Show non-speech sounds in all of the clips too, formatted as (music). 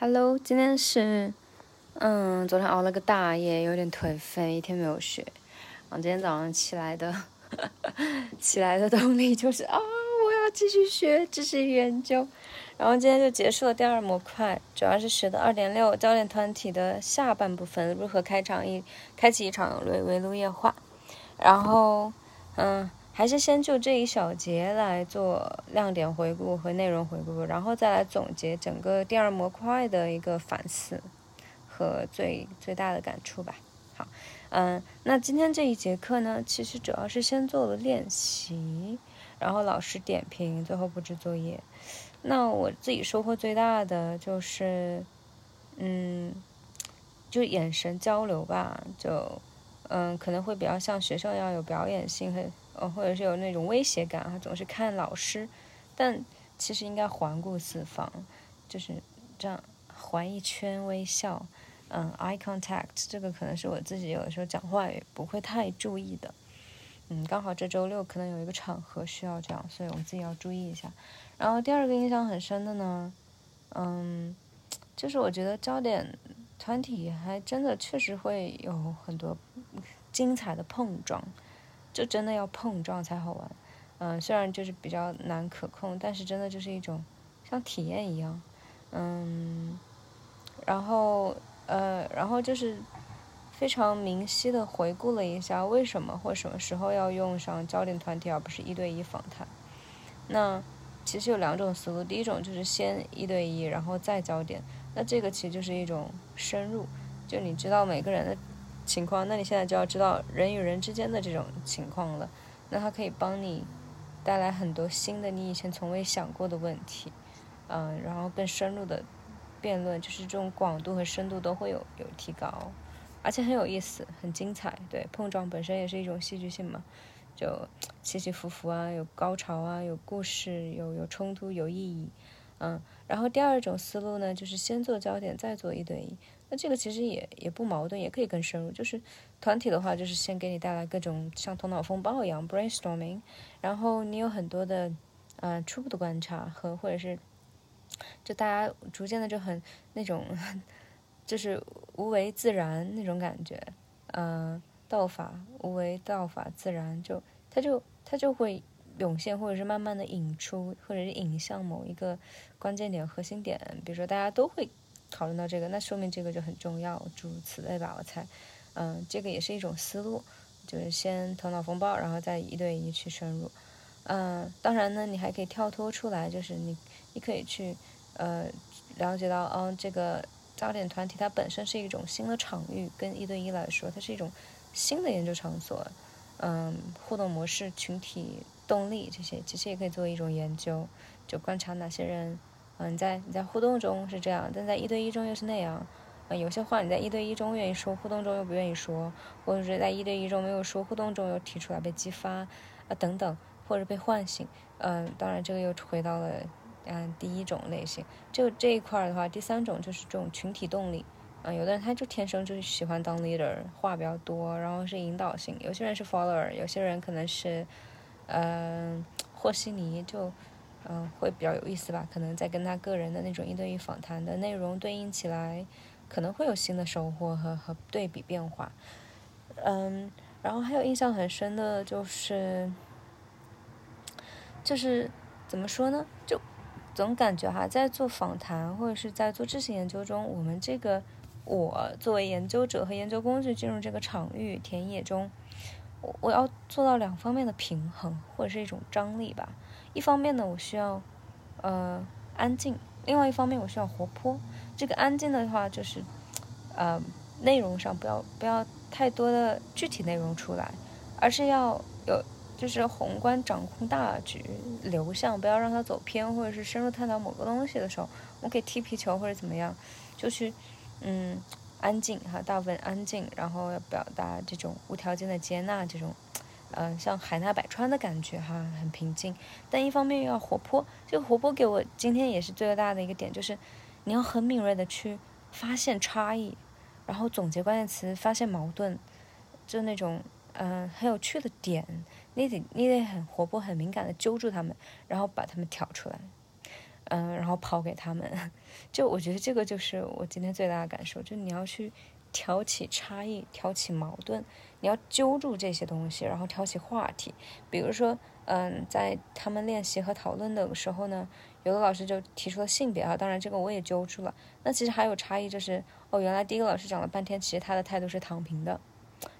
Hello，今天是，嗯，昨天熬了个大夜，有点颓废，一天没有学。然后今天早上起来的，(laughs) 起来的动力就是啊，我要继续学继续研究。然后今天就结束了第二模块，主要是学的二点六教练团体的下半部分，如何开场一开启一场围围炉夜话。然后，嗯。还是先就这一小节来做亮点回顾和内容回顾，然后再来总结整个第二模块的一个反思和最最大的感触吧。好，嗯，那今天这一节课呢，其实主要是先做了练习，然后老师点评，最后布置作业。那我自己收获最大的就是，嗯，就眼神交流吧，就嗯，可能会比较像学生一样有表演性和。呃，或者是有那种威胁感，他总是看老师，但其实应该环顾四方，就是这样环一圈微笑，嗯，eye contact，这个可能是我自己有的时候讲话也不会太注意的，嗯，刚好这周六可能有一个场合需要这样，所以我们自己要注意一下。然后第二个印象很深的呢，嗯，就是我觉得焦点团体还真的确实会有很多精彩的碰撞。就真的要碰撞才好玩，嗯，虽然就是比较难可控，但是真的就是一种像体验一样，嗯，然后呃，然后就是非常明晰的回顾了一下为什么或什么时候要用上焦点团体而不是一对一访谈。那其实有两种思路，第一种就是先一对一，然后再焦点，那这个其实就是一种深入，就你知道每个人的。情况，那你现在就要知道人与人之间的这种情况了。那它可以帮你带来很多新的你以前从未想过的问题，嗯，然后更深入的辩论，就是这种广度和深度都会有有提高，而且很有意思，很精彩。对，碰撞本身也是一种戏剧性嘛，就起起伏伏啊，有高潮啊，有故事，有有冲突，有意义，嗯。然后第二种思路呢，就是先做焦点，再做一对一。那这个其实也也不矛盾，也可以更深入。就是团体的话，就是先给你带来各种像头脑风暴一样 brainstorming，然后你有很多的呃初步的观察和或者是就大家逐渐的就很那种就是无为自然那种感觉，嗯，道法无为，道法自然，就它就它就会涌现，或者是慢慢的引出，或者是引向某一个关键点、核心点。比如说大家都会。讨论到这个，那说明这个就很重要，诸如此类吧，我猜。嗯，这个也是一种思路，就是先头脑风暴，然后再一对一去深入。嗯，当然呢，你还可以跳脱出来，就是你，你可以去，呃，了解到，嗯，这个焦点团体它本身是一种新的场域，跟一对一来说，它是一种新的研究场所。嗯，互动模式、群体动力这些，其实也可以作为一种研究，就观察哪些人。嗯，在你在互动中是这样，但在一对一中又是那样。嗯，有些话你在一对一中愿意说，互动中又不愿意说，或者是在一对一中没有说，互动中又提出来被激发，啊等等，或者被唤醒。嗯，当然这个又回到了嗯第一种类型。就这一块的话，第三种就是这种群体动力。嗯，有的人他就天生就是喜欢当 leader，话比较多，然后是引导性。有些人是 follower，有些人可能是嗯和稀泥就。嗯，会比较有意思吧？可能在跟他个人的那种一对一访谈的内容对应起来，可能会有新的收获和和对比变化。嗯，然后还有印象很深的就是，就是怎么说呢？就总感觉哈，在做访谈或者是在做知识研究中，我们这个我作为研究者和研究工具进入这个场域田野中，我我要做到两方面的平衡或者是一种张力吧。一方面呢，我需要，呃，安静；另外一方面，我需要活泼。这个安静的话，就是，呃，内容上不要不要太多的具体内容出来，而是要有就是宏观掌控大局流向，不要让它走偏，或者是深入探讨某个东西的时候，我可以踢皮球或者怎么样，就去，嗯，安静哈，大部分安静，然后要表达这种无条件的接纳这种。嗯，像海纳百川的感觉哈，很平静，但一方面又要活泼。这个活泼给我今天也是最大的一个点，就是你要很敏锐的去发现差异，然后总结关键词，发现矛盾，就那种嗯很有趣的点，你得你得很活泼、很敏感的揪住他们，然后把他们挑出来。嗯，然后抛给他们。(laughs) 就我觉得这个就是我今天最大的感受，就你要去挑起差异，挑起矛盾，你要揪住这些东西，然后挑起话题。比如说，嗯，在他们练习和讨论的时候呢，有的老师就提出了性别啊，当然这个我也揪住了。那其实还有差异，就是哦，原来第一个老师讲了半天，其实他的态度是躺平的。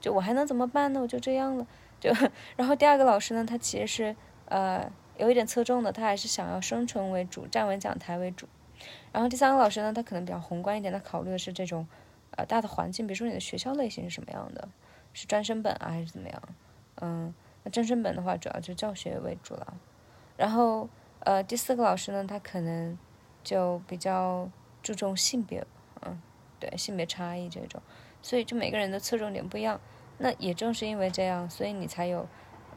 就我还能怎么办呢？我就这样了。就然后第二个老师呢，他其实是呃有一点侧重的，他还是想要生存为主，站稳讲台为主。然后第三个老师呢，他可能比较宏观一点，他考虑的是这种呃大的环境，比如说你的学校类型是什么样的，是专升本啊还是怎么样？嗯，那专升本的话，主要就教学为主了。然后呃第四个老师呢，他可能就比较注重性别，嗯，对性别差异这种。所以，就每个人的侧重点不一样，那也正是因为这样，所以你才有，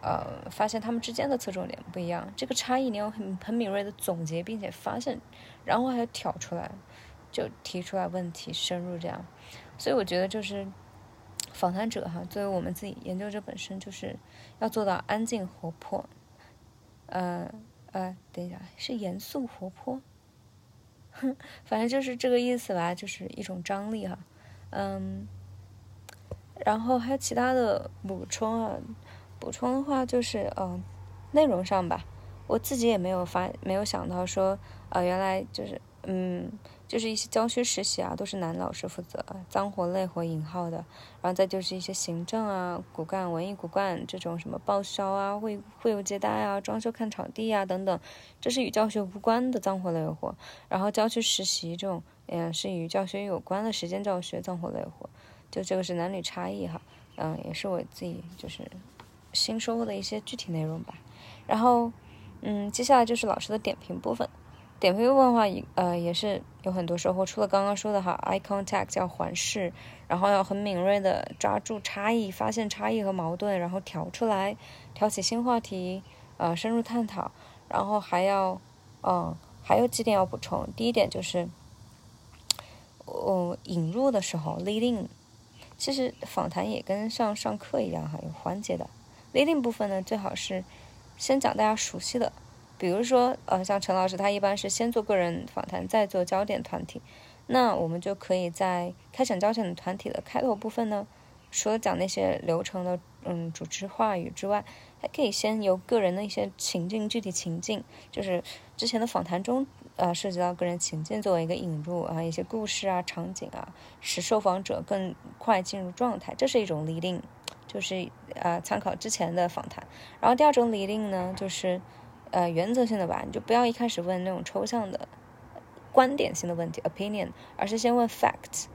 呃，发现他们之间的侧重点不一样。这个差异，你要很很敏锐的总结，并且发现，然后还要挑出来，就提出来问题，深入这样。所以我觉得，就是访谈者哈，作为我们自己研究者本身，就是要做到安静活泼，呃呃，等一下，是严肃活泼，哼，(laughs) 反正就是这个意思吧，就是一种张力哈，嗯。然后还有其他的补充啊，补充的话就是，嗯，内容上吧，我自己也没有发，没有想到说，呃，原来就是，嗯，就是一些教学实习啊，都是男老师负责，脏活累活引号的，然后再就是一些行政啊、骨干、文艺骨干这种什么报销啊、会会务接待啊、装修看场地啊等等，这是与教学无关的脏活累活，然后教学实习这种，嗯，是与教学有关的时间教学脏活累活。就这个是男女差异哈，嗯，也是我自己就是新收获的一些具体内容吧。然后，嗯，接下来就是老师的点评部分。点评部分的话，呃也是有很多收获。除了刚刚说的哈，eye contact 要环视，然后要很敏锐的抓住差异，发现差异和矛盾，然后挑出来，挑起新话题，呃，深入探讨。然后还要，嗯，还有几点要补充。第一点就是，哦，引入的时候，leading。其实访谈也跟像上课一样哈，有环节的。leading 部分呢，最好是先讲大家熟悉的，比如说呃，像陈老师他一般是先做个人访谈，再做焦点团体。那我们就可以在开展焦点团体的开头部分呢，除了讲那些流程的嗯主持话语之外，还可以先由个人的一些情境具体情境，就是之前的访谈中。呃，涉及到个人情境作为一个引入啊，一些故事啊、场景啊，使受访者更快进入状态，这是一种礼令就是呃参考之前的访谈。然后第二种礼令呢，就是呃原则性的吧，你就不要一开始问那种抽象的观点性的问题 opinion，而是先问 fact，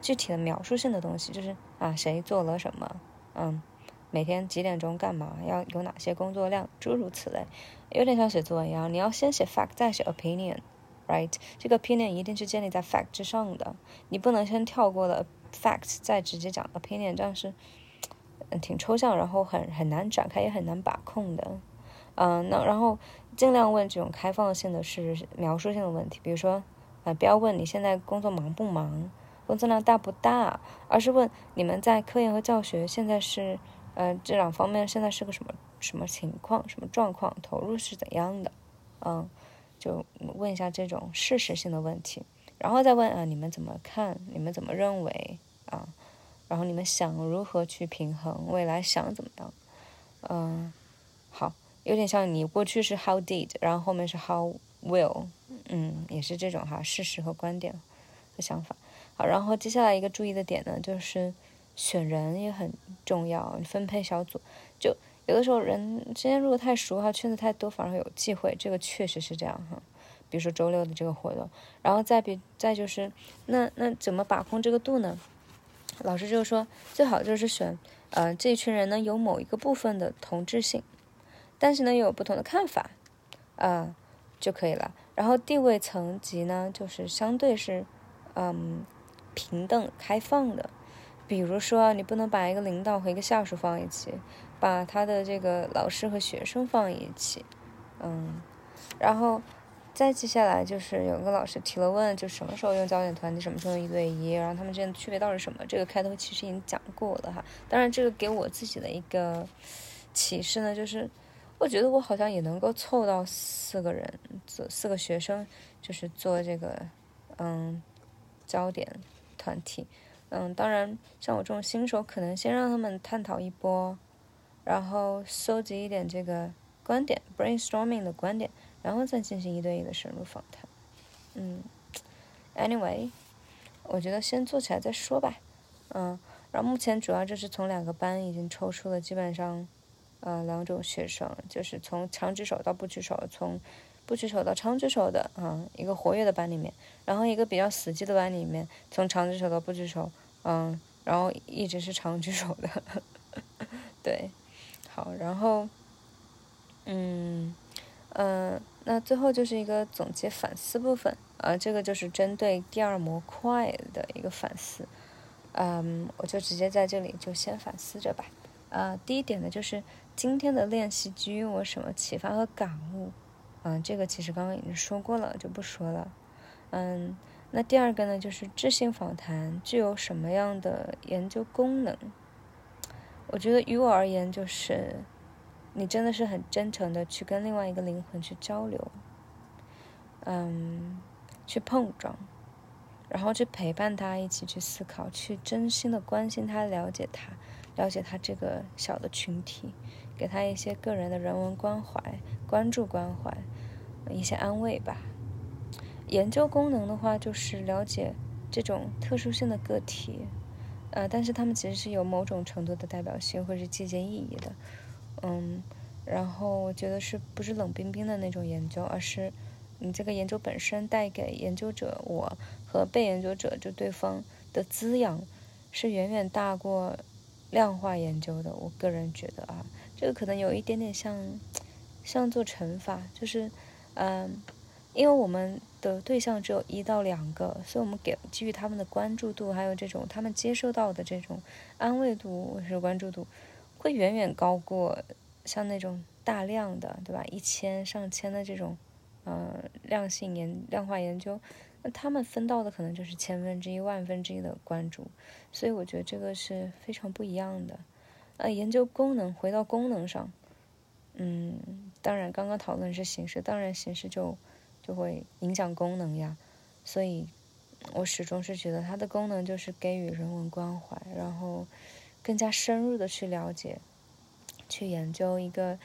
具体的描述性的东西，就是啊谁做了什么，嗯，每天几点钟干嘛，要有哪些工作量，诸如此类。有点像写作文一样，你要先写 fact，再写 opinion，right？这个 opinion 一定是建立在 fact 之上的，你不能先跳过了 fact，再直接讲 opinion，这样是嗯挺抽象，然后很很难展开，也很难把控的。嗯，那然后尽量问这种开放性的是描述性的问题，比如说啊，不要问你现在工作忙不忙，工作量大不大，而是问你们在科研和教学现在是呃这两方面现在是个什么？什么情况？什么状况？投入是怎样的？嗯，就问一下这种事实性的问题，然后再问啊，你们怎么看？你们怎么认为？啊，然后你们想如何去平衡？未来想怎么样？嗯，好，有点像你过去是 how did，然后后面是 how will，嗯，也是这种哈，事实和观点和想法。好，然后接下来一个注意的点呢，就是选人也很重要，分配小组就。有的时候人之间如果太熟哈，圈子太多反而有忌讳，这个确实是这样哈。比如说周六的这个活动，然后再比再就是，那那怎么把控这个度呢？老师就说最好就是选，呃，这一群人呢有某一个部分的同质性，但是呢又有不同的看法，啊就可以了。然后地位层级呢就是相对是，嗯，平等开放的。比如说你不能把一个领导和一个下属放一起。把他的这个老师和学生放一起，嗯，然后再接下来就是有个老师提了问，就什么时候用焦点团体，什么时候用一对一，然后他们之间的区别到底是什么？这个开头其实已经讲过了哈。当然，这个给我自己的一个启示呢，就是我觉得我好像也能够凑到四个人，四四个学生，就是做这个，嗯，焦点团体。嗯，当然，像我这种新手，可能先让他们探讨一波，然后搜集一点这个观点，brainstorming 的观点，然后再进行一对一的深入访谈。嗯，anyway，我觉得先做起来再说吧。嗯，然后目前主要就是从两个班已经抽出了基本上，呃，两种学生，就是从长举手到不举手，从不举手到长举手的，啊，一个活跃的班里面，然后一个比较死寂的班里面，从长举手到不举手。嗯，然后一直是长举手的，(laughs) 对，好，然后，嗯，嗯，那最后就是一个总结反思部分，啊，这个就是针对第二模块的一个反思，嗯，我就直接在这里就先反思着吧，啊，第一点呢就是今天的练习给予我什么启发和感悟，嗯，这个其实刚刚已经说过了，就不说了，嗯。那第二个呢，就是智性访谈具有什么样的研究功能？我觉得于我而言，就是你真的是很真诚的去跟另外一个灵魂去交流，嗯，去碰撞，然后去陪伴他一起去思考，去真心的关心他，了解他，了解他这个小的群体，给他一些个人的人文关怀、关注关怀，一些安慰吧。研究功能的话，就是了解这种特殊性的个体，呃，但是他们其实是有某种程度的代表性或者是借鉴意义的，嗯，然后我觉得是不是冷冰冰的那种研究，而是你这个研究本身带给研究者我和被研究者就对方的滋养，是远远大过量化研究的。我个人觉得啊，这个可能有一点点像像做乘法，就是嗯，因为我们。的对象只有一到两个，所以我们给给予他们的关注度，还有这种他们接收到的这种安慰度或是关注度，会远远高过像那种大量的，对吧？一千上千的这种，嗯，量性研量化研究，那他们分到的可能就是千分之一、万分之一的关注，所以我觉得这个是非常不一样的。呃，研究功能，回到功能上，嗯，当然刚刚讨论是形式，当然形式就。就会影响功能呀，所以，我始终是觉得它的功能就是给予人文关怀，然后更加深入的去了解、去研究一个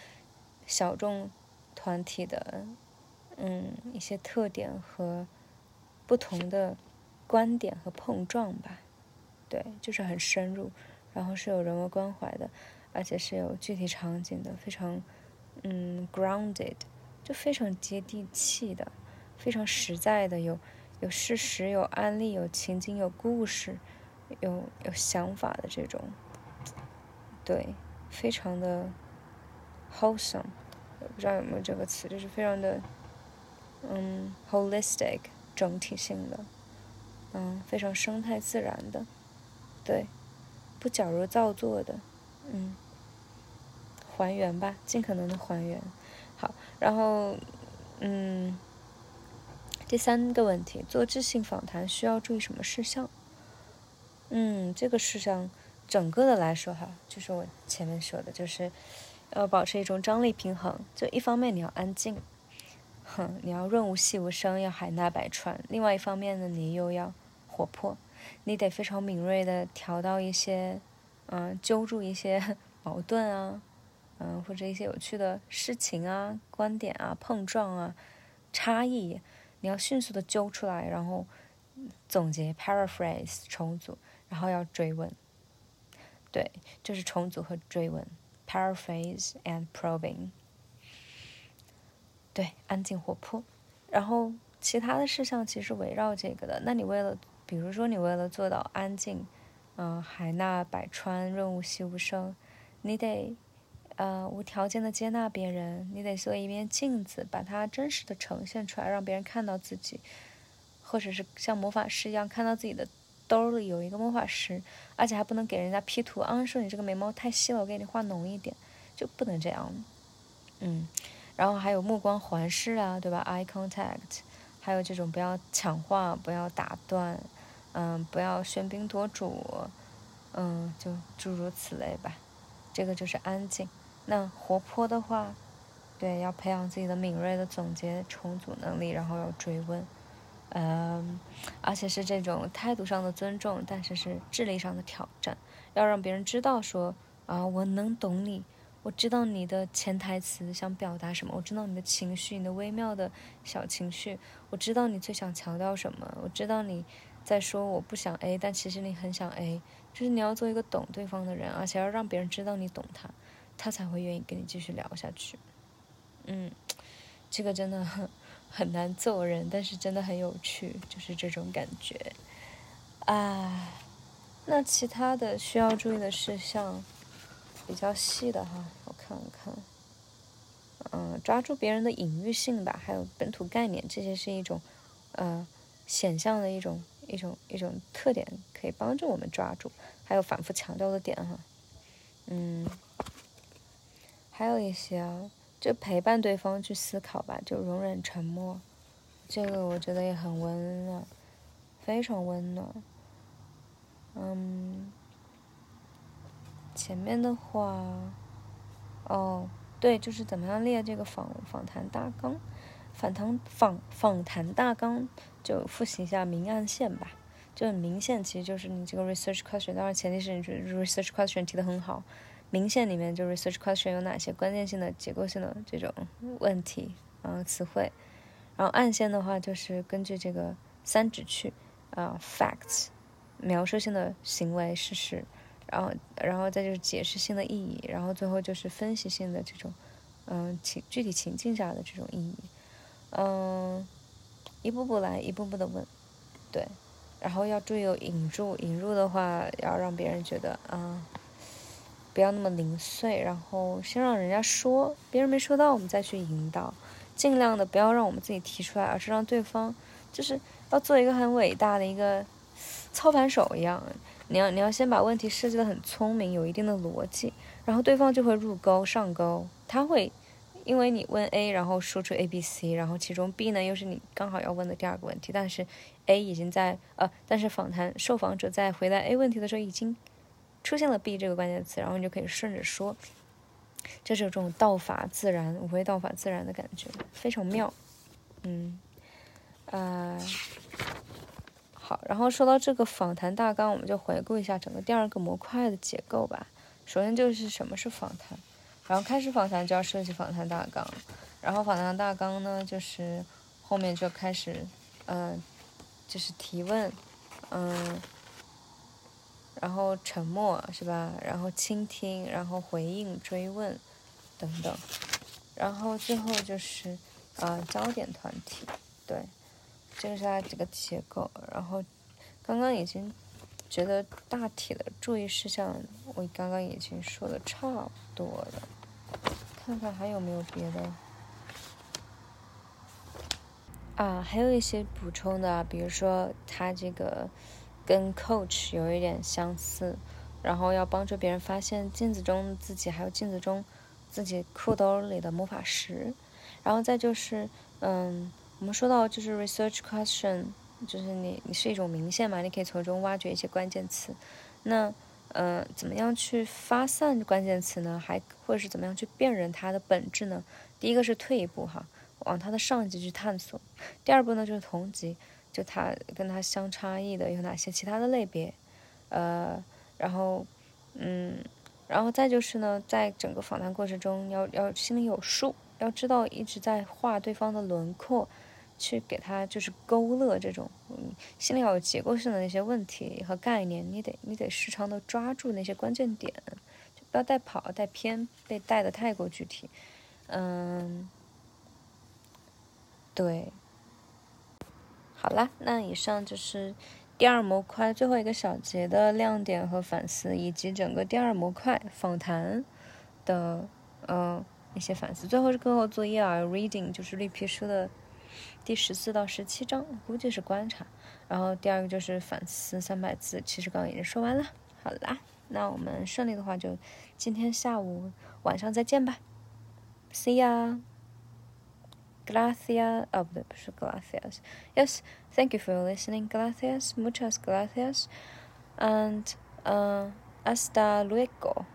小众团体的嗯一些特点和不同的观点和碰撞吧。对，就是很深入，然后是有人文关怀的，而且是有具体场景的，非常嗯 grounded。就非常接地气的，非常实在的，有有事实、有案例、有情景、有故事、有有想法的这种，对，非常的 wholesome，不知道有没有这个词，就是非常的嗯 holistic 整体性的，嗯，非常生态自然的，对，不矫揉造作的，嗯，还原吧，尽可能的还原。好，然后，嗯，第三个问题，做智性访谈需要注意什么事项？嗯，这个事项整个的来说哈，就是我前面说的，就是要保持一种张力平衡。就一方面你要安静，哼，你要润物细无声，要海纳百川；另外一方面呢，你又要活泼，你得非常敏锐的调到一些，嗯，揪住一些 (laughs) 矛盾啊。嗯，或者一些有趣的事情啊、观点啊、碰撞啊、差异，你要迅速的揪出来，然后总结、paraphrase、重组，然后要追问。对，就是重组和追问，paraphrase and probing。对，安静活泼，然后其他的事项其实围绕这个的。那你为了，比如说你为了做到安静，嗯，海纳百川、润物细无声，你得。呃，无条件的接纳别人，你得做一面镜子，把它真实的呈现出来，让别人看到自己，或者是像魔法师一样看到自己的兜里有一个魔法师，而且还不能给人家 P 图啊，说你这个眉毛太细了，我给你画浓一点，就不能这样。嗯，然后还有目光环视啊，对吧？Eye contact，还有这种不要抢话，不要打断，嗯，不要喧宾夺主，嗯，就诸如此类吧。这个就是安静。那活泼的话，对，要培养自己的敏锐的总结重组能力，然后要追问，嗯，而且是这种态度上的尊重，但是是智力上的挑战，要让别人知道说啊，我能懂你，我知道你的潜台词想表达什么，我知道你的情绪，你的微妙的小情绪，我知道你最想强调什么，我知道你在说我不想 A，但其实你很想 A，就是你要做一个懂对方的人，而且要让别人知道你懂他，他才会愿意跟你继续聊下去。嗯，这个真的很难做人，但是真的很有趣，就是这种感觉。啊，那其他的需要注意的事项比较细的哈，我看看。嗯，抓住别人的隐喻性吧，还有本土概念，这些是一种呃显象的一种一种一种特点，可以帮助我们抓住。还有反复强调的点哈，嗯，还有一些啊。就陪伴对方去思考吧，就容忍沉默，这个我觉得也很温暖，非常温暖。嗯，前面的话，哦，对，就是怎么样列这个访访谈大纲，访谈访访谈大纲，就复习一下明暗线吧。就明线其实就是你这个 research question，当然前提是你觉得 research question 提的很好。明线里面就 research question 有哪些关键性的结构性的这种问题啊词汇，然后暗线的话就是根据这个三指去啊 facts 描述性的行为事实，然后然后再就是解释性的意义，然后最后就是分析性的这种嗯情具体情境下的这种意义，嗯一步步来一步步的问，对，然后要注意有引入引入的话要让别人觉得啊。不要那么零碎，然后先让人家说，别人没说到，我们再去引导，尽量的不要让我们自己提出来，而是让对方，就是要做一个很伟大的一个操盘手一样，你要你要先把问题设计的很聪明，有一定的逻辑，然后对方就会入钩上钩，他会因为你问 A，然后说出 A B C，然后其中 B 呢又是你刚好要问的第二个问题，但是 A 已经在呃，但是访谈受访者在回答 A 问题的时候已经。出现了 “b” 这个关键词，然后你就可以顺着说，就是有这种道法自然、无非道法自然的感觉，非常妙。嗯，呃，好，然后说到这个访谈大纲，我们就回顾一下整个第二个模块的结构吧。首先就是什么是访谈，然后开始访谈就要设计访谈大纲，然后访谈大纲呢，就是后面就开始，嗯，就是提问，嗯。然后沉默是吧？然后倾听，然后回应、追问，等等，然后最后就是啊焦点团体，对，这个是它这个结构。然后刚刚已经觉得大体的注意事项，我刚刚已经说的差不多了，看看还有没有别的啊？还有一些补充的，比如说它这个。跟 coach 有一点相似，然后要帮助别人发现镜子中自己，还有镜子中自己裤兜里的魔法石，然后再就是，嗯，我们说到就是 research question，就是你你是一种明线嘛，你可以从中挖掘一些关键词，那，嗯，怎么样去发散关键词呢？还或者是怎么样去辨认它的本质呢？第一个是退一步哈，往它的上级去探索，第二步呢就是同级。就它跟它相差异的有哪些其他的类别，呃，然后，嗯，然后再就是呢，在整个访谈过程中，要要心里有数，要知道一直在画对方的轮廓，去给他就是勾勒这种，嗯，心里要有结构性的那些问题和概念，你得你得时常的抓住那些关键点，就不要带跑带偏，被带的太过具体，嗯，对。好啦，那以上就是第二模块最后一个小节的亮点和反思，以及整个第二模块访谈的嗯一些反思。最后是课后作业啊，reading 就是绿皮书的第十四到十七章，估计是观察。然后第二个就是反思三百字，其实刚刚已经说完了。好啦，那我们顺利的话就今天下午晚上再见吧，See ya。Gracias. Oh, gracias. Yes, thank you for listening. Gracias. Muchas gracias. And uh, hasta luego.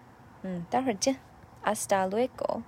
嗯，待会儿见。Hasta luego.